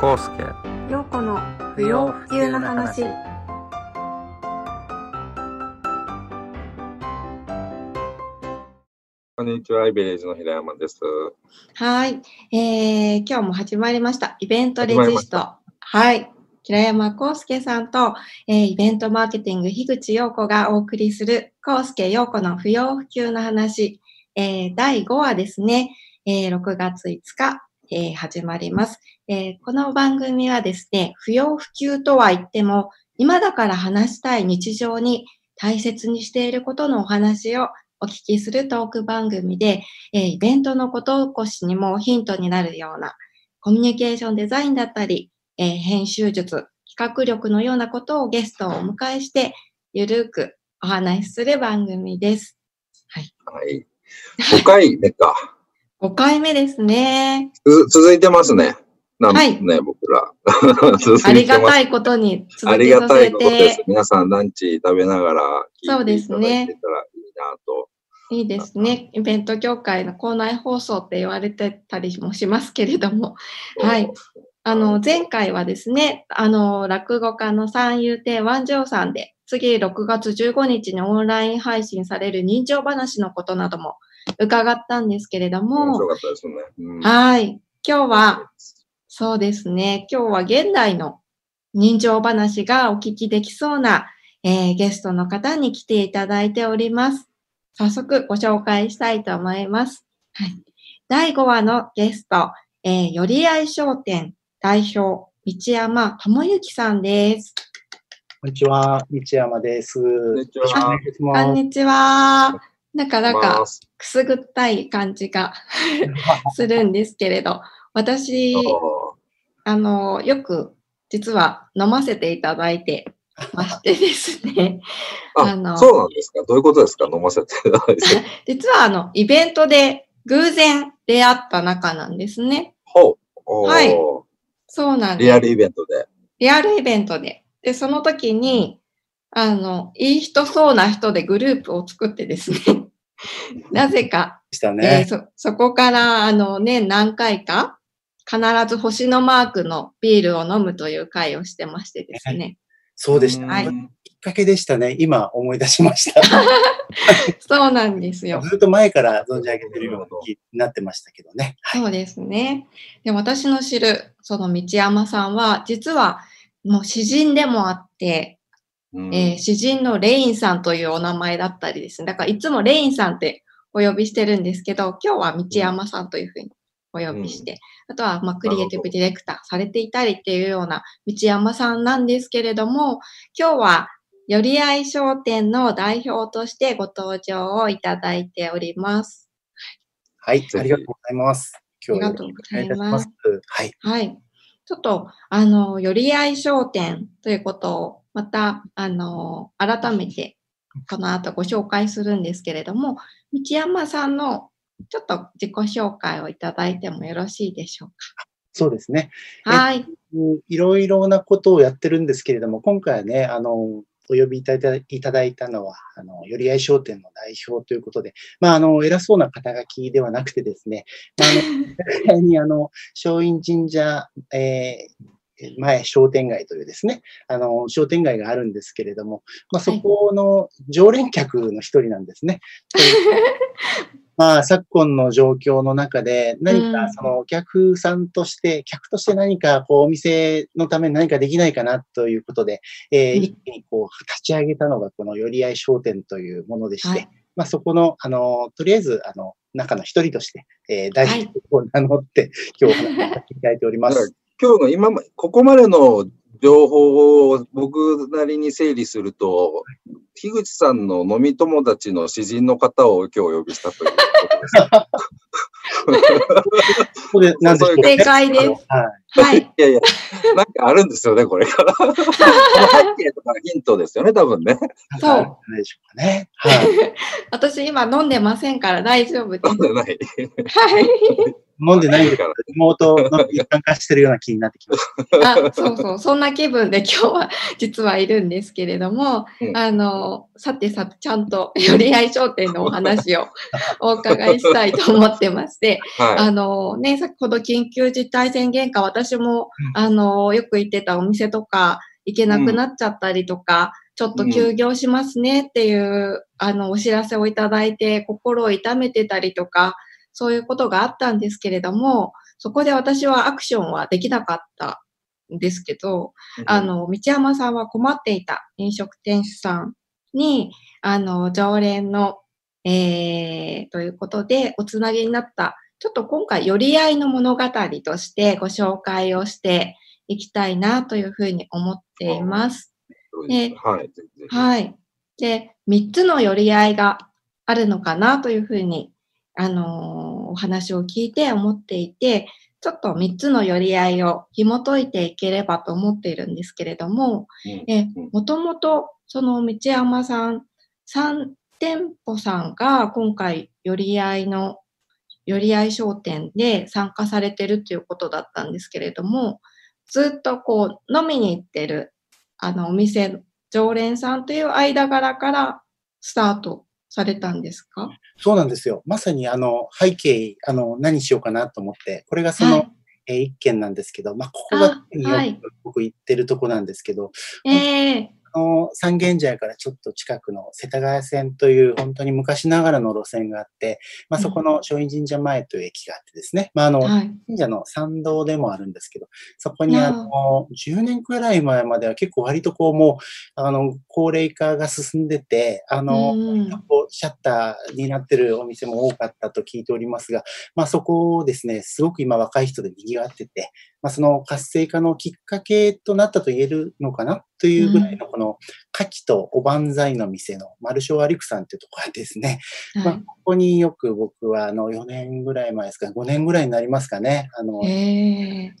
コウスケ陽子の不要不急の話。こんにちは、イベレージの平山です。はい、えー、今日も始まりました。イベントレジスト。はい。平山康介さんと、えーイベントマーケティング、樋口陽子がお送りする、康介陽子の不要不急の話、えー第5話ですね、えー6月5日、えー始まります、えーこの番組はですね、不要不急とは言っても、今だから話したい日常に大切にしていることのお話をお聞きするトーク番組で、えーイベントのこと起こしにもヒントになるようなコミュニケーションデザインだったり、えー編集術、企画力のようなことをゲストをお迎えして、ゆるくお話しする番組です。はい。5回目か。5回目ですね。つ続いてますね。なんはいね、僕ら。続いてますありがたいことに続けさせたいことですて。、皆さんランチ食べながら聞そういていですねただいてたらいいなと。いいですね。イベント業界の校内放送って言われてたりもしますけれども、はい。あの、前回はですね、あの、落語家の三遊亭万丈さんで、次6月15日にオンライン配信される人情話のことなども伺ったんですけれど面も、白かったですね。うんはい。今日は、そうですね、今日は現代の人情話がお聞きできそうな、えーゲストの方に来ていただいております。早速ご紹介したいと思います。はい。第5話のゲスト、えー、よりあい商店代表、道山智之さんです。こんにちは、道山です。こんにちは。こんにちは。なかなかくすぐったい感じが するんですけれど、私、あの、よく実は飲ませていただいてましてですね。ああのそうなんですか？どういうことですか？飲ませていただいて。実はあの、イベントで偶然出会った仲なんですね。ほう。はいそうなんです。リアルイベントで。リアルイベントで。で、その時に、あの、いい人そうな人でグループを作ってですね。なぜか、したね。そ、そこから、あの、年何回か、必ず星のマークのビールを飲むという会をしてましてですね。そうでした。はいきっかけでしたね。今思い出しました。そうなんですよ。ずっと前から存じ上げてるような気になってましたけどね。はい。そうですね。で、私の知る、その道山さんは、実は、もう詩人でもあって、うんえー詩人のレインさんというお名前だったりですね。だからいつもレインさんってお呼びしてるんですけど、今日は道山さんというふうにお呼びして、あとはまあクリエイティブディレクターされていたりっていうような道山さんなんですけれども、今日はよりあい商店の代表としてご登場をいただいております。はい。ありがとうございます。今日はありがとうございますよろしくお願いいたします。はい。はい。ちょっと、あの、よりあい商店ということを、また、あの、改めて、この後ご紹介するんですけれども、道山さんの、ちょっと自己紹介をいただいてもよろしいでしょうそうですね。か。はい。うんいろいろなことをやってるんですけれども、今回はね、あの、お呼びいただいいただいたのは、あの、よりあい商店の代表ということで、まあ、あの、偉そうな肩書きではなくてですね、まあ、あの、にあの、松陰神社、えー前商店街というですね、あの、商店街があるんですけれども、まあ、そこの常連客の一人なんですね。まあ、昨今の状況の中で、何うん。かそのお客さんとして、客として何かこうお店のために何かできないかなということで、えーうん。一気にこう立ち上げたのがこの寄り合い商店というものでして、はい。まあそこの、あの、とりあえず、あの、中の一人として、えー、代表を名乗って、今日お話しさせていただいております。今日の今ま、ここまでの情報を僕なりに整理すると、樋口さんの飲み友達の詩人の方を今日お呼びしたということです。こ 正解です。はい。はい。いやいや、なんかあるんですよね、これから。背景とかヒントですよね、多分ね。そうでしょうかね。はい。私今飲んでませんから大丈夫です。そうじゃない。はい。飲んでないんだから、妹の一環化してるような気になってきまし あ、そうそう、そんな気分で今日は実はいるんですけれども、うん。あの、さてさて、ちゃんと寄り合い商店のお話を お伺いしたいと思ってまして、はあのね、先ほど緊急事態宣言下、私も、うん。あの、よく行ってたお店とか行けなくなっちゃったりとか、ちょっと休業しますねっていう、あの、お知らせをいただいて、心を痛めてたりとか、そういうことがあったんですけれども、そこで私はアクションはできなかったんですけど、い。あの、道山さんは困っていた飲食店主さんに、あの、常連の、えー、ということで、おつなぎになった、ちょっと今回、寄り合いの物語としてご紹介をしていきたいなというふうに思っています。うん、はい。はい。で、3つの寄り合いがあるのかなというふうに、あのーお話を聞いて思っていて、ちょっと3つの寄り合いを紐解いていければと思っているんですけれども、もともとその道山さん3店舗さんが今回寄り合いの寄り合い商店で参加されてるということだったんですけれどもずっとこう飲みに行ってるあのお店常連さんという間柄からスタートされたんですか？そうなんですよ。まさにあの背景、あの何しようかなと思って、これがその、はい。えー一軒なんですけど、まあ、ここがよ僕行ってるとこなんですけど、ええ。あの三軒茶屋からちょっと近くの世田谷線という本当に昔ながらの路線があって、まあ、うん。そこの松陰神社前という駅があってですね、まあ、あの、はい。神社の参道でもあるんですけど、そこにあの、10年くらい前までは結構割とこうもう、あの、高齢化が進んでて、あの、シャッターになってるお店も多かったと聞いておりますが、まあそこをですね、すごく今若い人で賑わってて、まあその活性化のきっかけとなったと言えるのかな？というぐらいのこの、牡蠣とおばんざいの店の丸正アリクさんっていうところがですね、まあ、はいここによく僕はあの4年ぐらい前ですか、5年ぐらいになりますかね。あの、ええ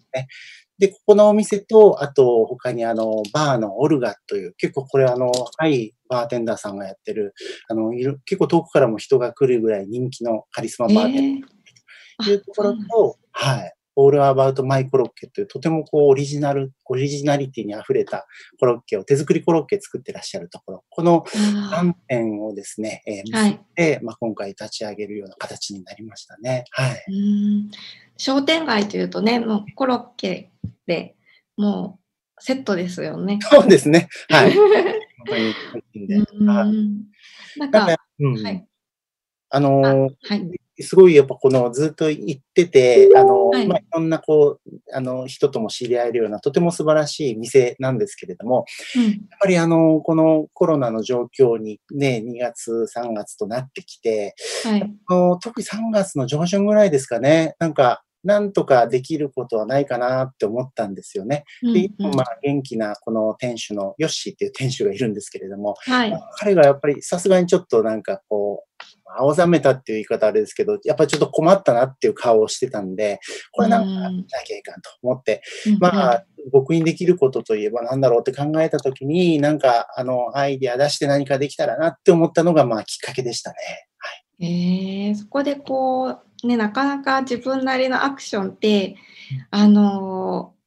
で、ここのお店と、あと他にあの、バーのオルガという、結構これあの、若いバーテンダーさんがやってる、あの、いる結構遠くからも人が来るぐらい人気のカリスマバーテンダーえというところと、はい。オールアバウトマイコロッケというとてもこうオリジナル、オリジナリティに溢れたコロッケを、手作りコロッケ作ってらっしゃるところ、このあ3点をですね、えー、はい結んで、まあ、今回立ち上げるような形になりましたね。はい。うーん商店街というとね、もうコロッケでもうセットですよね。そうですね。はい。本当に美味しいんで。うはいんなんか、なんか、うん。はい。あのあーはい。すごいやっぱこのずっと行ってて、あの、はい。まあ、いろんなこう、あの、人とも知り合えるようなとても素晴らしい店なんですけれども、うん。やっぱりあの、このコロナの状況にね、2月、3月となってきて、はい。あの特に3月の上旬ぐらいですかね、なんか、なんとかできることはないかなって思ったんですよね。で、うんうん今、まあ、元気なこの店主のヨッシーっていう店主がいるんですけれども、はい。彼がやっぱりさすがにちょっとなんかこう、青ざめたっていう言い方あれですけど、やっぱりちょっと困ったなっていう顔をしてたんで、これなんかしなきゃいかんと思って、まあ、僕にできることといえば何だろうって考えたときに、なんかあの、アイディア出して何かできたらなって思ったのが、まあ、きっかけでしたね。えー、そこでこう、ね、なかなか自分なりのアクションって、あのー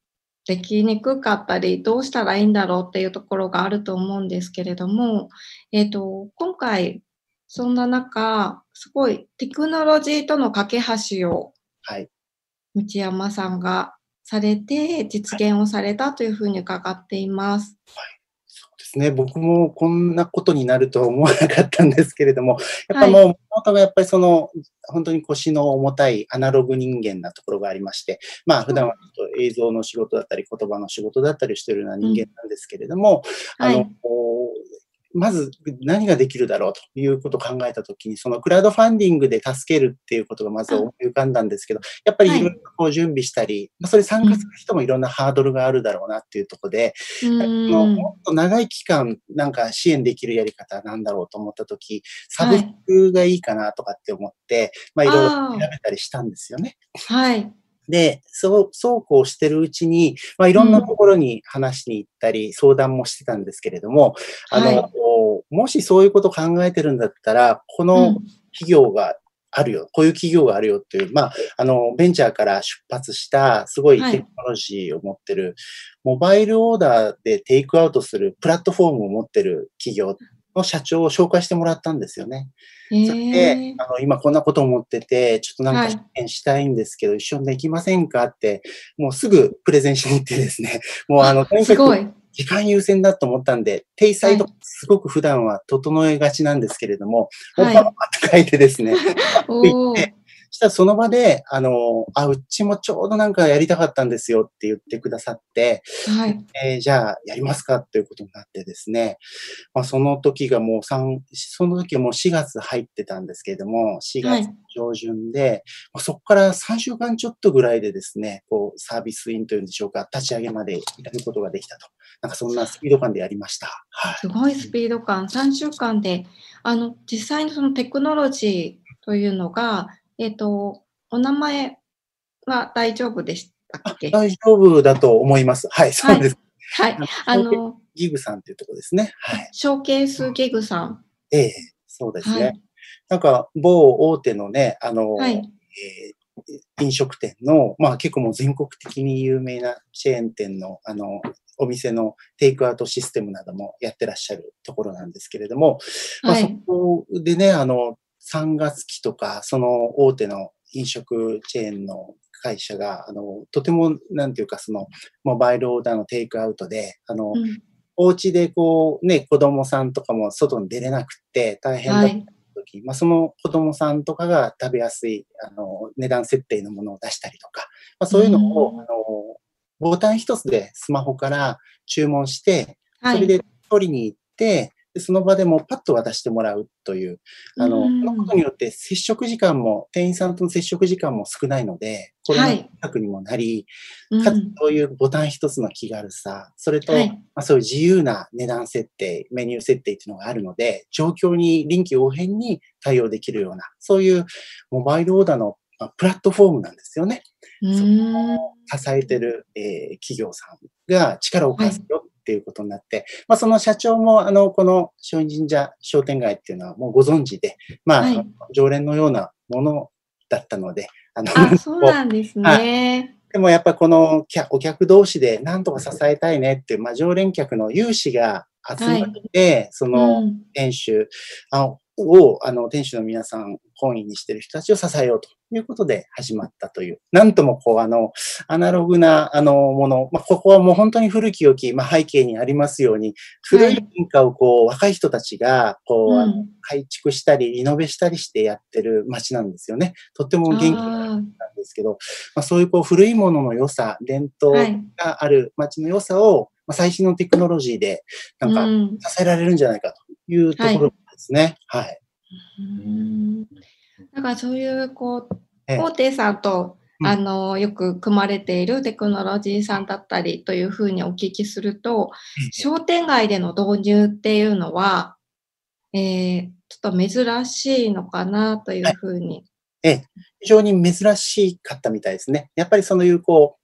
できにくかったり、どうしたらいいんだろうっていうところがあると思うんですけれども、えっ、と、今回、そんな中、すごいテクノロジーとの架け橋をはい。道山さんがされて、実現をされたというふうに伺っています。そうですね。僕もこんなことになるとは思わなかったんですけれども、やっぱもう、元がやっぱりその、本当に腰の重たいアナログ人間なところがありまして、まあ普段はちょっと映像の仕事だったり、言葉の仕事だったりしているような人間なんですけれども、あの、はい。まず何ができるだろうということを考えたときに、そのクラウドファンディングで助けるっていうことがまず思い浮かんだんですけど、やっぱりいろいろこう準備したり、まあそれ参加する人もいろんなハードルがあるだろうなっていうところで、うあの。もっと長い期間なんか支援できるやり方なんだろうと思ったとき、サブスクがいいかなとかって思って、まあいろいろ調べたりしたんですよね。はい。で、そう、そうこうしてるうちに、まあ、いろんなところに話しに行ったり、相談もしてたんですけれども、あの、はい。もしそういうことを考えてるんだったら、こうのん。企業があるよ、こういう企業があるよっていう、まあ、あの、ベンチャーから出発した、すごいはい。テクノロジーを持ってる、モバイルオーダーでテイクアウトするプラットフォームを持ってる企業の社長を紹介してもらったんですよね。えそれでえ、あの、今こんなこと思ってて、ちょっとなんはいか支援したいんですけど、一緒にできませんかって、もうすぐプレゼンしに行ってですね、もうあの、とにかく。時間優先だと思ったんで、定裁とかすごく普段は整えがちなんですけれども、はいパンパンって書いてですね、おお。そしたらその場で、あの、あ、うちもちょうどなんかやりたかったんですよって言ってくださって、はい。えーじゃあやりますかということになってですね、まあ、その時がもう3、その時はもう4月入ってたんですけれども、4はい月上旬で、まあ、そこから3週間ちょっとぐらいでですね、こうサービスインというんでしょうか、立ち上げまでやることができたと。なんかそんなスピード感でやりました。はい。すごいスピード感、3週間で、あの、実際にそのテクノロジーというのが、えっ、と、お名前は大丈夫でしたっけ？大丈夫だと思います。はい、そうです。はい。あの、ギグさんっていうところですね。はい。ショーケースギグさん。ええそうですね。はい。なんか、某大手のね、あの、はい。えー飲食店の、まあ結構もう全国的に有名なチェーン店の、あの、お店のテイクアウトシステムなどもやってらっしゃるところなんですけれども、まあそはい。こでね、あの、3月期とか、その大手の飲食チェーンの会社が、あの、とても、なんていうか、その、モバイルオーダーのテイクアウトで、あの、うんお家でこう、ね、子供さんとかも外に出れなくって大変だったはい。時、まあ、その子供さんとかが食べやすい、あの、値段設定のものを出したりとか、まあ、そういうのを、うんあの、ボタン一つでスマホから注文して、はい。それで取りに行って、でその場でもうパッと渡してもらうという、あの、うんそのことによって接触時間も、店員さんとの接触時間も少ないので、これのはい策にもなり、うんかつそういうボタン一つの気軽さ、それと、はい。まあ、そういう自由な値段設定、メニュー設定っていうのがあるので、状況に臨機応変に対応できるような、そういうモバイルオーダーのまあプラットフォームなんですよね。うーん。支えてる、えー企業さんが力を貸すよっていうことになって、まあ、その社長も、あの、この松陰神社商店街っていうのはもうご存知で、まあ、はい。常連のようなものだったので、あの、あ、そうなんですね。でもやっぱこの客お客同士で何とか支えたいねっていう、まあ、常連客の有志が集まって、そのうん。店主あを、あの、店主の皆さん、本意にしてる人たちを支えようということで始まったという、なんともこう、あの、アナログな、あの、もの、まあ、ここはもう本当に古き良き、まあ、背景にありますように、古い文化をこう、若い人たちが、こう、うん改築したり、リノベしたりしてやってる街なんですよね。とっても元気なんですけど、まあ、そういうこう古いものの良さ、伝統。がある街の良さを、まあ、最新のテクノロジーでなんかうん支えられるんじゃないかというところですね。はい。うんだからそういう、こう、ええ大手さんと、うんあの、よく組まれているテクノロジーさんだったりというふうにお聞きすると、商店街での導入っていうのは、えー、ちょっと珍しいのかなというふうに。非常に珍しかったみたいですね。やっぱりそのいうこう、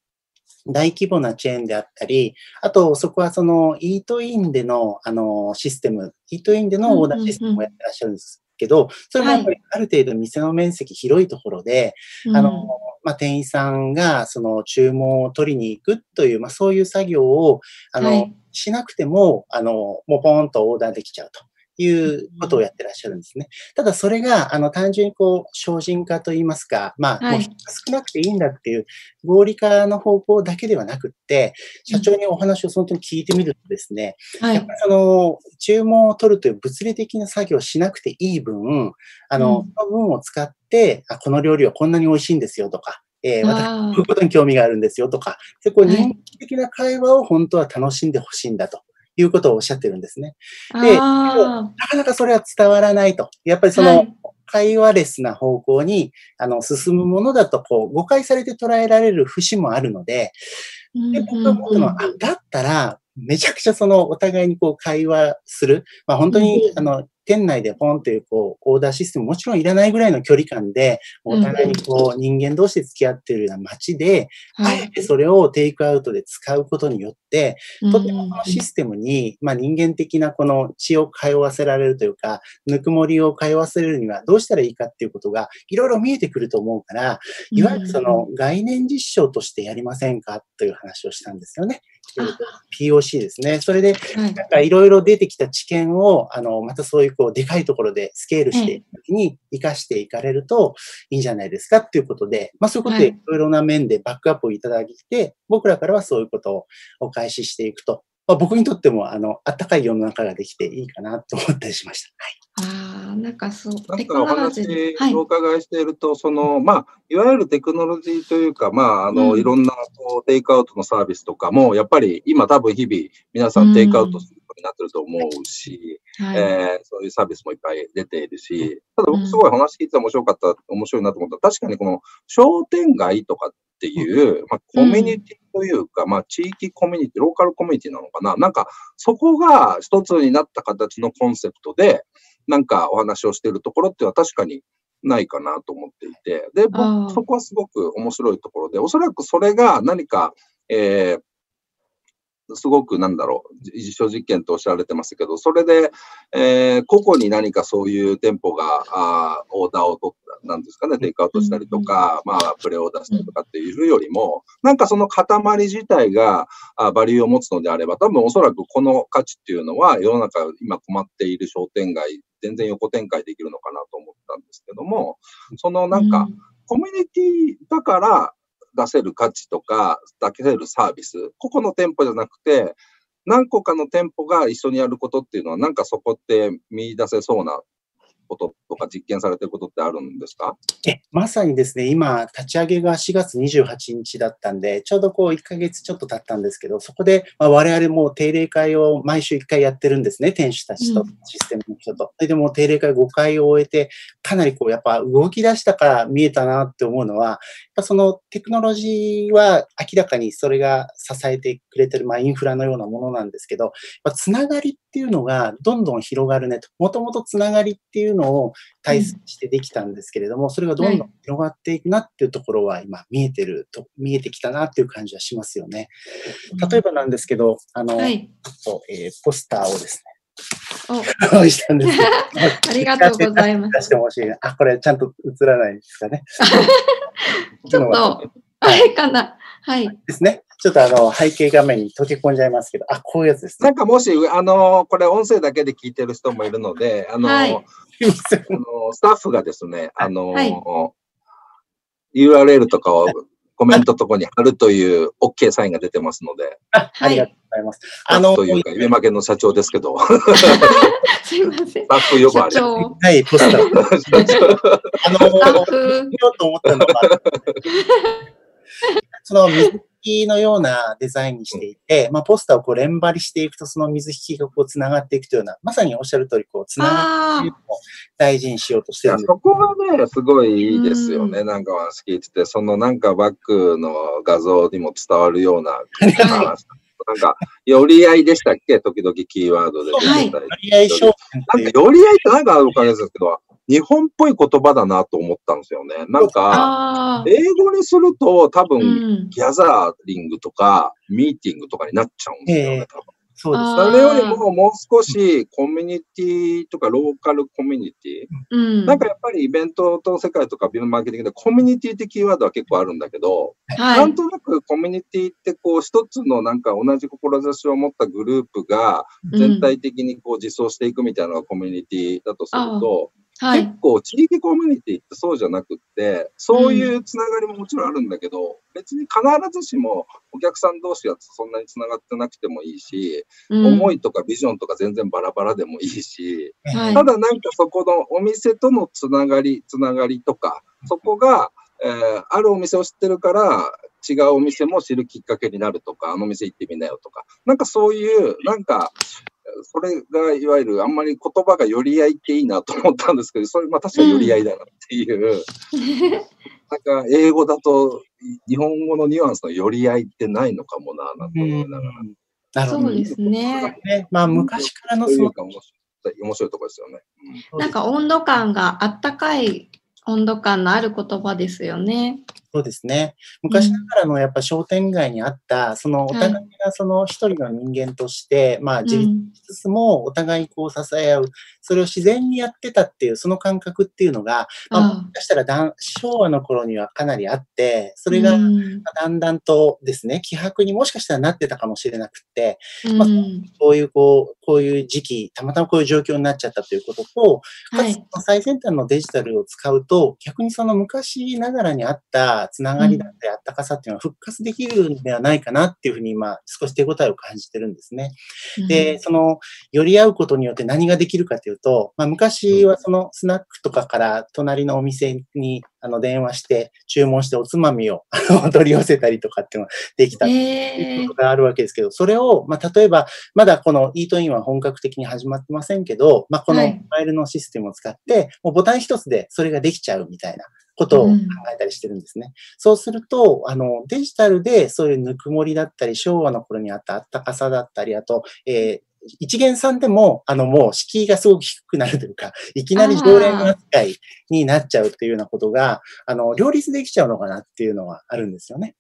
大規模なチェーンであったり、あとそこはそのイートインでのあのシステム、イートインでのオーダーシステムをやってらっしゃるんですけど、それもやっぱりある程度店の面積広いところで、あの、まあ、店員さんがその注文を取りに行くという、まあ、そういう作業を、あの、はい。しなくても、あの、もうポーンとオーダーできちゃうということをやってらっしゃるんですね。ただそれが、あの、単純にこう、精進化といいますか、まあ、はい。少なくていいんだっていう合理化の方向だけではなくって、社長にお話を本当に聞いてみるとですね、はい。やっぱりその、注文を取るという物理的な作業をしなくていい分、あの、うん。その分を使って、あ、この料理はこんなに美味しいんですよとか、えー私、こういうことに興味があるんですよとか、でこうはい。人間的な会話を本当は楽しんでほしいんだということをおっしゃってるんですね。であなかなかそれは伝わらないと。やっぱりそのはい、会話レスな方向に、あの、進むものだと、こう、誤解されて捉えられる節もあるので、ーで、僕が思ったのは、あだったら、めちゃくちゃその、お互いにこう、会話する。まあ、本当に、うん。あの、店内でポンっていう、こう、オーダーシステムもちろんいらないぐらいの距離感で、お互いにこう、人間同士で付き合ってるような街で、あえてそれをテイクアウトで使うことによって、とてもこのシステムに、まあ人間的なこの血を通わせられるというか、ぬくもりを通わせるにはどうしたらいいかっていうことがいろいろ見えてくると思うから、いわゆるその概念実証としてやりませんかという話をしたんですよね。POC ですね。それで、なんかいろいろ出てきた知見を、あの、またそういうこう、でかいところでスケールしていくときに活かしていかれるといいんじゃないですかっていうことで、まあそういうことでいろいろな面でバックアップをいただいて、僕らからはそういうことをお返ししていくと。まあ、僕にとっても、あの、あったかい世の中ができていいかなと思ったりしました。はい。ああ、なんかそう、なんかお話お伺いしていると、その、まあ、いわゆるテクノロジーというか、まあ、あの、いろんな、こう、テイクアウトのサービスとかも、やっぱり今多分日々、皆さんテイクアウトするになってると思うし、えそういうサービスもいっぱい出ているし、ただ僕すごい話聞いてて面白かった、面白いなと思った確かにこの商店街とかっていう、まあ、コミュニティというか、まあ、地域コミュニティ、ローカルコミュニティなのかな？なんか、そこが一つになった形のコンセプトで、なんかお話をしているところっていうのは確かにないかなと思っていて、で、僕、そこはすごく面白いところで、おそらくそれが何か、えー、すごくなんだろう、実証実験とおっしゃられてますけど、それで、えー、個々に何かそういう店舗が、あオーダーを取った、なんですかね、テイクアウトしたりとか、まあ、プレオーダーしたりとかっていうよりも、なんかその塊自体があバリューを持つのであれば、多分おそらくこの価値っていうのは世の中今困っている商店街、全然横展開できるのかなと思ったんですけども、そのなんか、コミュニティだから、出せる価値とか、出せるサービス、個々の店舗じゃなくて、何個かの店舗が一緒にやることっていうのは、なんかそこって見出せそうなこととか実験されてることってあるんですか？え、まさにですね、今、立ち上げが4月28日だったんで、ちょうどこう1ヶ月ちょっと経ったんですけど、そこで、まあ、我々も定例会を毎週1回やってるんですね、店主たちと、システムの人と。うん、でも定例会5回を終えて、かなりこう、やっぱ動き出したから見えたなって思うのは、やっぱそのテクノロジーは明らかにそれが支えてくれてる、まあインフラのようなものなんですけど、つながりっていうのがどんどん広がるねと。もともとつながりっていうのを大切にしてできたんですけれども、うん、それがどんどん広がっていくなっていうところは今見えてると、見えてきたなっていう感じはしますよね。例えばなんですけど、あの、はい、えー、ポスターをですね、用意したんですけど。ありがとうございます。出してほしい。あ、これちゃんと映らないですかね。ちょっと、あれかな。はい。ですね。ちょっとあの、背景画面に溶け込んじゃいますけど、あ、こういうやつですね。なんかもし、あの、これ音声だけで聞いてる人もいるので、あの、はい、あのスタッフがですね、あの、はい、URL とかをコメントとこに貼るという OK サインが出てますので。あありがとうございます。あの、というか、夢負けの社長ですけど。すいません。スタッフ呼ばれ。はい、ポスター。あの、言おうと思ったのが、その水引きのようなデザインにしていて、まあ、ポスターをこう連張りしていくと、その水引きがこう繋がっていくというような、まさにおっしゃる通り、こう、繋がっていくのを大事にしようとしてるんです。そこがね、すごいいいですよね。なんか話聞いてて、そのなんかバックの画像にも伝わるような話。なんか、寄り合いでしたっけ？時々キーワードで出てたり。寄り合い商なんか、寄り合いってなんかあるおかげですけど、日本っぽい言葉だなと思ったんですよね。なんか、英語にすると多分、ギャザーリングとか、ミーティングとかになっちゃうんですよね、多分。そうです。それよりももう少しコミュニティとかローカルコミュニティ、うん、なんかやっぱりイベントと世界とかビューマーケティングでコミュニティってキーワードは結構あるんだけど、はい、なんとなくコミュニティってこう一つのなんか同じ志を持ったグループが全体的にこう実装していくみたいなのがコミュニティだとすると、はい、結構地域コミュニティってそうじゃなくって、そういうつながりももちろんあるんだけど、うん、別に必ずしもお客さん同士はそんなにつながってなくてもいいし、うん、思いとかビジョンとか全然バラバラでもいいし、はい、ただなんかそこのお店とのつながり、つながりとか、そこが、えー、あるお店を知ってるから、違うお店も知るきっかけになるとか、あの店行ってみなよとか、なんかそういう、なんか、それがいわゆるあんまり言葉が寄り合いっていいなと思ったんですけど、それまあ確かに寄り合いだなっていう、うん、なんか英語だと日本語のニュアンスの寄り合いってないのかもな、なんて思いながら。そうですね。ねまあ昔からのその面白いところですよね。うん、なんか温度感があったかい温度感のある言葉ですよね。そうですね。昔ながらのやっぱ商店街にあった、そのお互いがその一人の人間として、まあ自立しつつもお互いこう支え合う、それを自然にやってたっていう、その感覚っていうのが、まあ、もしかしたらだん昭和の頃にはかなりあって、それがだんだんとですね、気迫にもしかしたらなってたかもしれなくて、まあ、こういうこう、こういう時期、たまたまこういう状況になっちゃったということと、かつ最先端のデジタルを使うと、逆にその昔ながらにあったつながりだったりあったかさっていうのは復活できるんではないかなっていうふうに今少し手応えを感じてるんですね。で、その寄り合うことによって何ができるかというと、まあ、昔はそのスナックとかから隣のお店にあの電話して注文しておつまみを 取り寄せたりとかっていうのができたっていうことがあるわけですけど、それを、まあ、例えばまだこのイートインは本格的に始まってませんけど、まあ、このモバイルのシステムを使って、もうボタン一つでそれができちゃうみたいなことを考えたりしてるんですね。うん、そうすると、あの、デジタルでそういうぬくもりだったり、昭和の頃にあったあったかさだったり、あと、えー一元さんでも、あの、もう敷居がすごく低くなるというか、いきなり常連の扱いになっちゃうっていうようなことが、あの、両立できちゃうのかなっていうのはあるんですよね。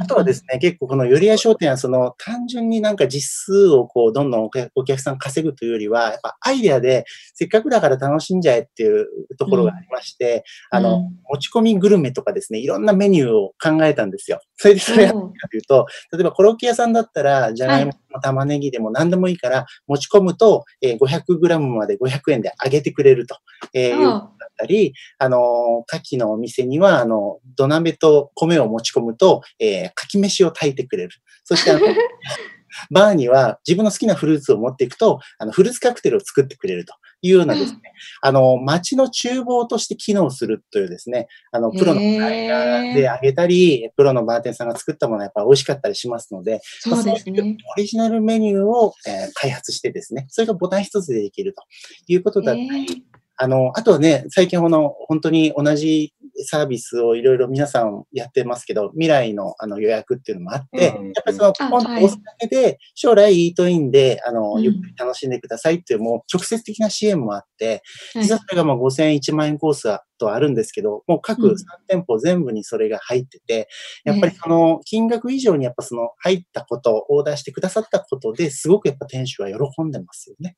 あとはですね、結構この寄り合い商店は、その、単純になんか実数をこう、どんどんお客さん稼ぐというよりは、やっぱアイデアで、せっかくだから楽しんじゃえっていうところがありまして、うん、あの、持ち込みグルメとかですね、いろんなメニューを考えたんですよ。それでそれやったかというと、例えばコロッケ屋さんだったら、じゃがいもも玉ねぎでも何でもいいから、持ち込むと、えー、500g まで500円であげてくれると、えー、いうだったり、あの、牡蠣のお店には、あの、土鍋と米を持ち込むと、えー、牡蠣飯を炊いてくれる。そして、あの、バーには自分の好きなフルーツを持っていくと、あの、フルーツカクテルを作ってくれるというようなですね、あの、街の厨房として機能するというですね、あの、プロのであげたり、プロのバーテンさんが作ったものはやっぱ美味しかったりしますので、そうですね。オリジナルメニューを、えー、開発してですね、それがボタン一つでできるということだったり、あの、あとはね、最近この、本当に同じサービスをいろいろ皆さんやってますけど、未来のあの予約っていうのもあって、うん、やっぱりそのポンと押すだけで、将来イートインで、あの、ゆっくり楽しんでくださいっていう、もう直接的な支援もあって、実はそれがもう5000円、1万円コースとあるんですけど、もう各3店舗全部にそれが入ってて、やっぱりその金額以上にやっぱその入ったこと、オーダーしてくださったことですごくやっぱ店主は喜んでますよね。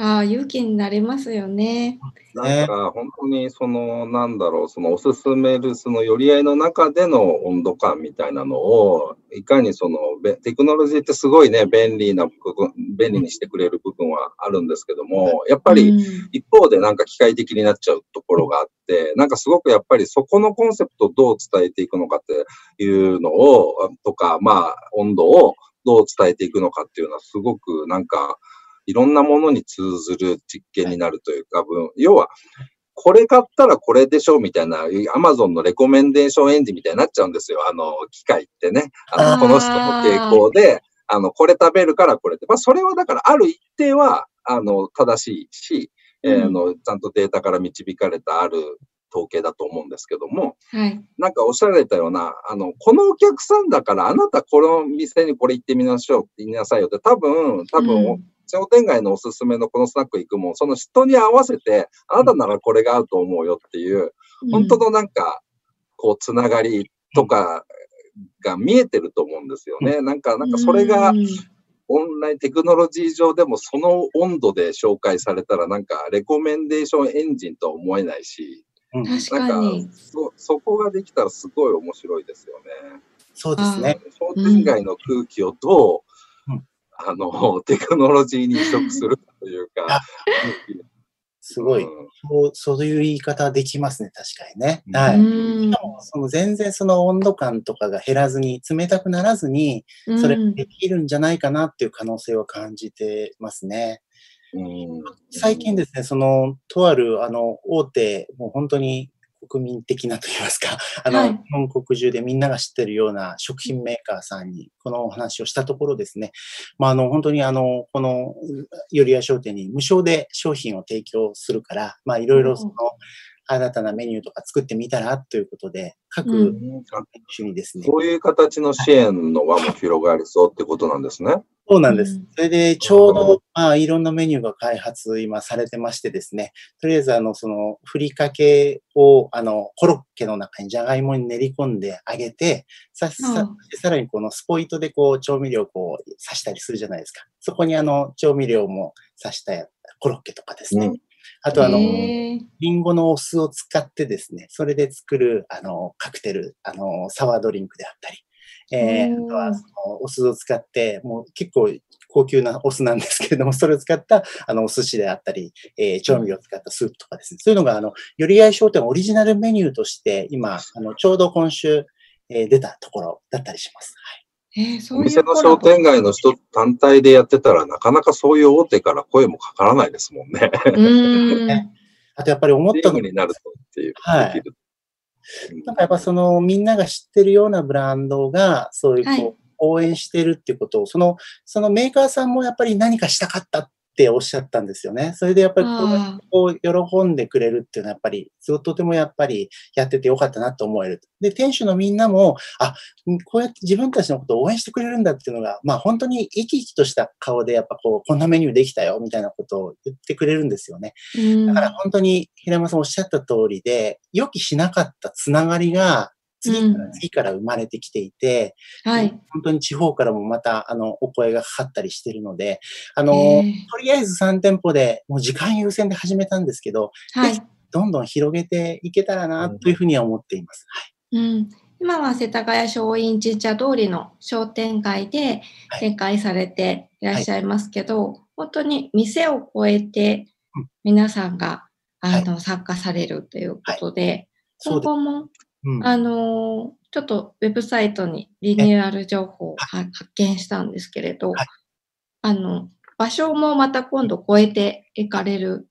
ああ、勇気になりますよね。なんか、本当に、その、なんだろう、その、おすすめる、その、寄り合いの中での温度感みたいなのを、いかにその、テクノロジーってすごいね、便利な部分、便利にしてくれる部分はあるんですけども、やっぱり、一方でなんか機械的になっちゃうところがあって、なんかすごくやっぱりそこのコンセプトをどう伝えていくのかっていうのを、とか、まあ、温度をどう伝えていくのかっていうのは、すごくなんか、いろんなものに通ずる実験になるというか、要は、これ買ったらこれでしょみたいな、アマゾンのレコメンデーションエンジンみたいになっちゃうんですよ。あの、機械ってね。あの、この人の傾向で、あの、これ食べるからこれで。まあ、それはだから、ある一定は、あの、正しいし、えー、あの、ちゃんとデータから導かれたある統計だと思うんですけども、はい、なんかおっしゃられたような、あの、このお客さんだからあなたこの店にこれ行ってみましょうって言いなさいよって多分、多分、うん商店街のおすすめのこのスナック行くも、その人に合わせて、あなたならこれが合うと思うよっていう、本当のなんか、こう、つながりとかが見えてると思うんですよね。なんか、なんかそれが、オンラインテクノロジー上でもその温度で紹介されたらなんかレコメンデーションエンジンとは思えないし、確かにそそこができたらすごい面白いですよね。そうですね。商店街の空気をどうあの、テクノロジーに移植するというか。すごい、うん、そう、そういう言い方できますね、確かにね。はい。しかも、その全然その温度感とかが減らずに、冷たくならずに、それできるんじゃないかなっていう可能性を感じてますね。うん、最近ですね、その、とある、あの、大手、もう本当に国民的なといいますか、あの、はい、日本国中でみんなが知ってるような食品メーカーさんにこのお話をしたところですね、まあ、あの、本当にあの、この、よりや商店に無償で商品を提供するから、まあ、いろいろその、新たなメニューとか作ってみたらということで、各選手にですね、そういう形の支援の輪も広がりそうってことなんですね。そうなんです。それで、ちょうど、まあ、いろんなメニューが開発今されてましてですね、とりあえず、あの、その、ふりかけを、あの、コロッケの中にじゃがいもに練り込んであげて、さ、さ、さらにこのスポイトでこう、調味料をこう、刺したりするじゃないですか。そこにあの、調味料も刺したコロッケとかですね。うんあとあの、リンゴのお酢を使ってですね、それで作る、あの、カクテル、あの、サワードリンクであったり、えー、あとはそのお酢を使って、もう結構高級なお酢なんですけれども、それを使ったあのお寿司であったり、えー、調味料を使ったスープとかですね、そういうのがあの、より合い商店オリジナルメニューとして今、あのちょうど今週、えー、出たところだったりします。はいえー、そういうお店の商店街の人単体でやってたら、なかなかそういう大手から声もかからないですもんね。うん あとやっぱり思ったのになるとっていう。はい。なんかやっぱそのみんなが知ってるようなブランドがそういうこう、はい、応援してるっていうことを、その、そのメーカーさんもやっぱり何かしたかったっっておっしゃったんですよね。それでやっぱりこう喜んでくれるっていうのはやっぱり、とてもやっぱりやっててよかったなと思える。で、店主のみんなも、あ、こうやって自分たちのことを応援してくれるんだっていうのが、まあ本当に生き生きとした顔でやっぱこう、こんなメニューできたよみたいなことを言ってくれるんですよね。だから本当に平山さんおっしゃった通りで、予期しなかったつながりが次から次から生まれてきていて、うん、はい、本当に地方からもまた、あの、お声がかかったりしてるので、あの、とりあえず3店舗で、もう時間優先で始めたんですけど、はい、どんどん広げていけたらな、というふうには思っています。はい。うん。今は世田谷松陰神社通りの商店街で展開されていらっしゃいますけど、はい。はい、本当に店を超えて皆さんが、あの、参加されるということで、今後もうん、あの、ちょっとウェブサイトにリニューアル情報を発見したんですけれど、はい、あの、場所もまた今度超えていかれる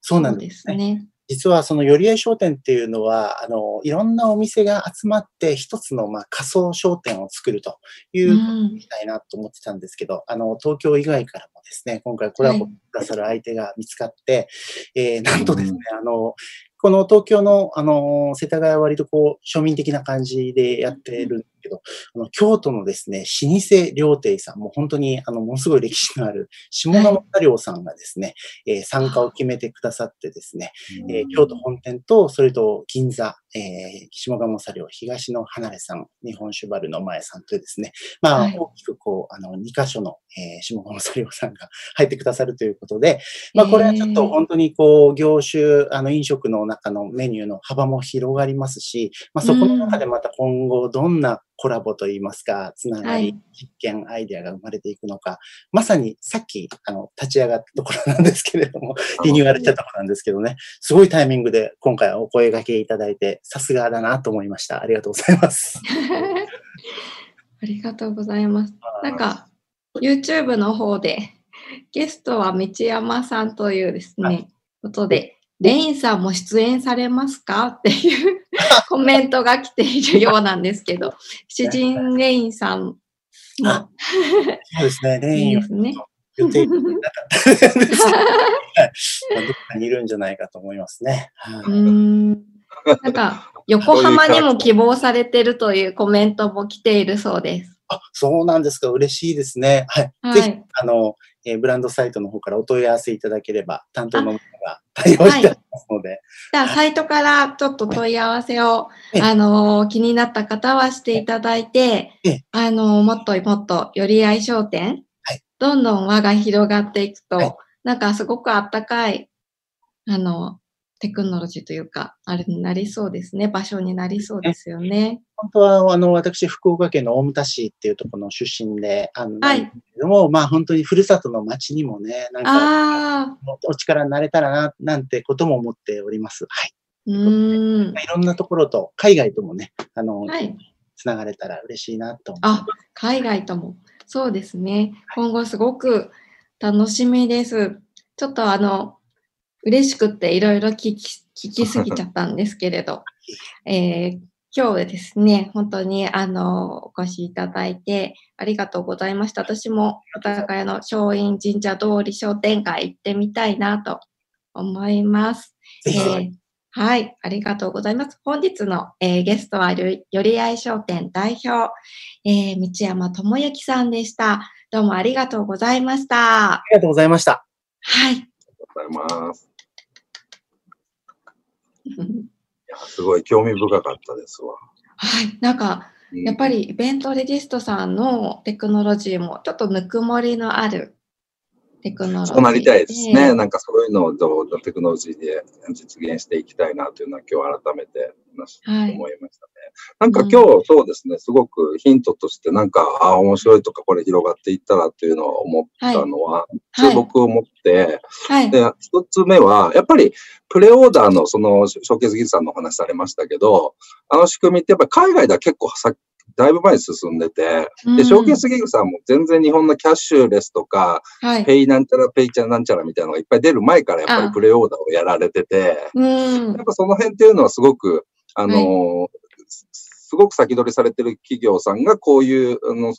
そうなんですね。実はその寄り合い商店っていうのは、あの、いろんなお店が集まって一つのまあ仮想商店を作るというみたいなと思ってたんですけど、うん、あの、東京以外からもですね、今回コラボくださる相手が見つかって、はい、えー、なんとですね、うん、あの、この東京の、あの、世田谷は割とこう、庶民的な感じでやってるんけど、あの京都のですね、老舗料亭さん、もう本当に、あの、ものすごい歴史のある、下鴨良さんがですね、はい、えー、参加を決めてくださってですね、えー、京都本店と、それと銀座、えー、下鴨茶寮、東の離れさん、日本酒バルの前さんとですね、まあ、はい、大きくこう、あの、2箇所の、えー、下鴨茶寮さんが入ってくださるということで、まあ、これはちょっと本当にこう、業種、あの、飲食の中のメニューの幅も広がりますし、まあ、そこの中でまた今後どんなコラボといいますか、つながり、実験、アイデアが生まれていくのか、まさにさっき、あの、立ち上がったところなんですけれども、リニューアルしたところなんですけどね、すごいタイミングで今回はお声掛けいただいて、さすがだなと思いました。ありがとうございます。ありがとうございます。なんか、YouTube の方で、ゲストは道山さんというですね、ことで、レインさんも出演されますか？っていう コメントが来ているようなんですけど、詩人レインさんも。そうですね、レインは、ね、予定なかったです。どっかにいるんじゃないかと思いますね。うんなんか、横浜にも希望されてるというコメントも来ているそうです。あ、そうなんですか。嬉しいですね。はい。はい、ぜひ、あの、えー、ブランドサイトの方からお問い合わせいただければ、担当の方が対応してますので。はい、じゃあ、サイトからちょっと問い合わせを、はい、あのー、気になった方はしていただいて、あのー、もっともっと、より合い商店、はい、どんどん輪が広がっていくと、なんかすごくあったかい、あの、テクノロジーというか、あれになりそうですね。場所になりそうですよね。本当は、あの、私、福岡県の大牟田市っていうところの出身で、あの、はい。でも、まあ、本当にふるさとの町にもね、なんか、お力になれたらな、なんてことも思っております。はい。うん。いろんなところと、海外ともね、あの、はい。つながれたら嬉しいなと思います。あ、海外とも。そうですね。今後すごく楽しみです。ちょっとあの、嬉しくっていろいろ聞き、聞きすぎちゃったんですけれど、えー、今日ですね、本当にあの、お越しいただいてありがとうございました。私もお互いの松陰神社通り商店街行ってみたいなと思います。えー、はい、ありがとうございます。本日の、えー、ゲストはよりあい商店代表、えー、道山智之さんでした。どうもありがとうございました。ありがとうございました。はい。ありがとうございます。すごい興味深かったですわ。はい。なんか、やっぱりイベントレジストさんのテクノロジーもちょっとぬくもりのあるテクノロジー。そうなりたいですね。なんかそういうのをどうテクノロジーで実現していきたいなというのは今日改めて思いましたね。なんか今日そうですね、すごくヒントとしてなんか、ああ、面白いとかこれ広がっていったらっていうのを思ったのは、注目を持って、はい、で、一つ目は、やっぱりプレオーダーのそのショーケース技術さんのお話されましたけど、あの仕組みってやっぱり海外では結構さだいぶ前に進んでて、で、ショーケースギグさんも全然日本のキャッシュレスとか、はい、ペイなんちゃら、ペイちゃんなんちゃらみたいなのがいっぱい出る前からやっぱりプレオーダーをやられてて、やっぱその辺っていうのはすごく、あのーはい。すごく先取りされてる企業さんがこういう、あの、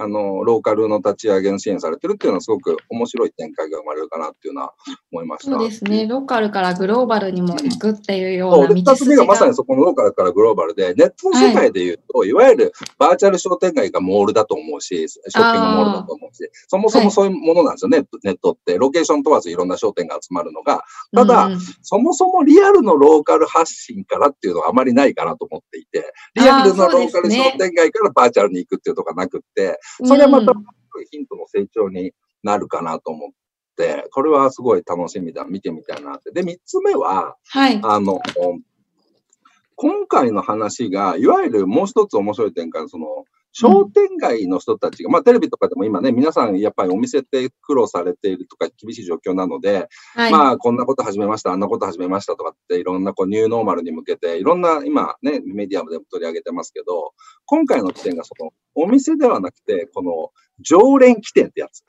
あの、ローカルの立ち上げの支援されてるっていうのはすごく面白い展開が生まれるかなっていうのは思いました。そうですね。ローカルからグローバルにも行くっていうような道筋が、うん、2つ目がまさにそこのローカルからグローバルで、ネットの世界で言うと、はい、いわゆるバーチャル商店街がモールだと思うし、ショッピングモールだと思うし、そもそもそういうものなんですよね、はい、ネットって。ロケーション問わずいろんな商店が集まるのが。ただ、うん、そもそもリアルのローカル発信からっていうのはあまりないかなと思っていて、リアルのローカル商店街からバーチャルに行くっていうとこがなくって、それはまた、ヒントの成長になるかなと思って、これはすごい楽しみだ、見てみたいなって。で、三つ目は、はい、あの、今回の話が、いわゆるもう一つ面白い点から、その、商店街の人たちが、まあテレビとかでも今ね、皆さんやっぱりお店って苦労されているとか厳しい状況なので、はい、まあこんなこと始めました、あんなこと始めましたとかっていろんなこうニューノーマルに向けていろんな今ね、メディアでも取り上げてますけど、今回の起点がそのお店ではなくて、この常連起点ってやつ。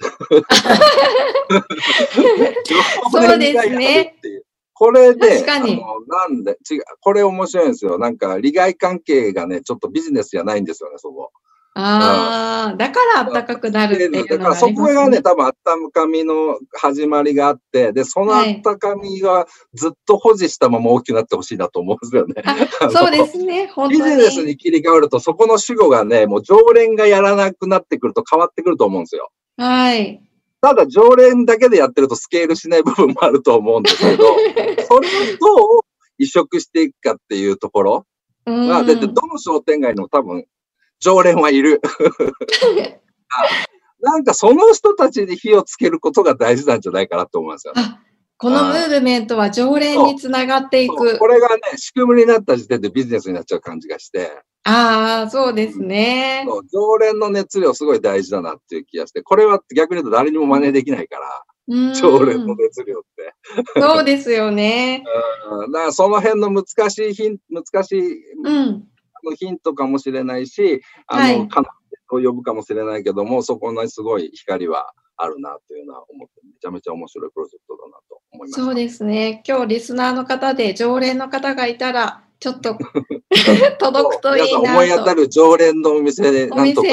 そうですね。これで、あの、なんで、違う、これ面白いんですよ。なんか、利害関係がね、ちょっとビジネスじゃないんですよね、そこ。ああ、だから暖かくなるっていうのが、ね、だからそこがね、多分温かみの始まりがあって、で、その温かみがずっと保持したまま大きくなってほしいなと思うんですよね。そうですね、本当に。ビジネスに切り替わると、そこの主語がね、もう常連がやらなくなってくると変わってくると思うんですよ。はい。ただ常連だけでやってるとスケールしない部分もあると思うんですけど、それをどう移植していくかっていうところが、だってどの商店街の多分常連はいる。なんかその人たちに火をつけることが大事なんじゃないかなと思いますよね。このムーブメントは常連につながっていく。これがね、仕組みになった時点でビジネスになっちゃう感じがして。ああ、そうですね、そう。常連の熱量すごい大事だなっていう気がして、これは逆に言うと誰にも真似できないから。常連の熱量って。そうですよね。うん、だからその辺の難しい難しい、うんのヒントかもしれないし、あの、はい、可能性を呼ぶかもしれないけども、そこのすごい光はあるなというのは思って、めちゃめちゃ面白いプロジェクトだなと思います。そうですね。今日リスナーの方で常連の方がいたら、ちょっと 届くといいなと。思い当たる常連のお店でなんとか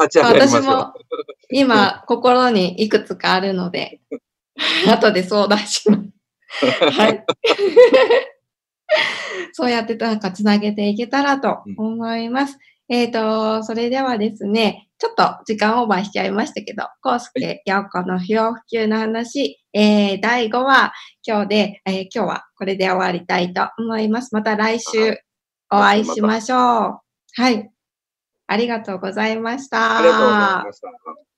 立ち上がりまし。私も今、心にいくつかあるので、後で相談します。はい。そうやってなんかつなげていけたらと思います。うん、えっ、ー、と、それではですね、ちょっと時間オーバーしちゃいましたけど、コウスケ、ヨコの不要不急の話、えー、第5話、今日で、えー、今日はこれで終わりたいと思います。また来週お会いしましょう。はい。ありがとうございました。ありがとうございました。